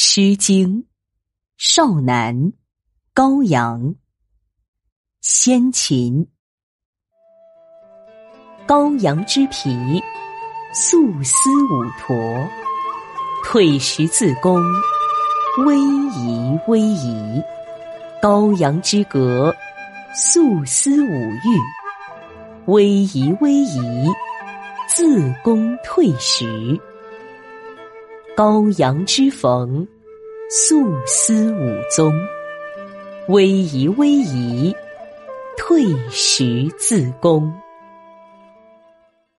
诗经·少南，高阳。先秦，羔羊之皮，素丝五驼，退十字弓，逶迤逶迤。羔羊之革，素丝五玉，威仪威仪，自宫退食。羔羊之逢，素思武宗，威仪威仪，退食自宫。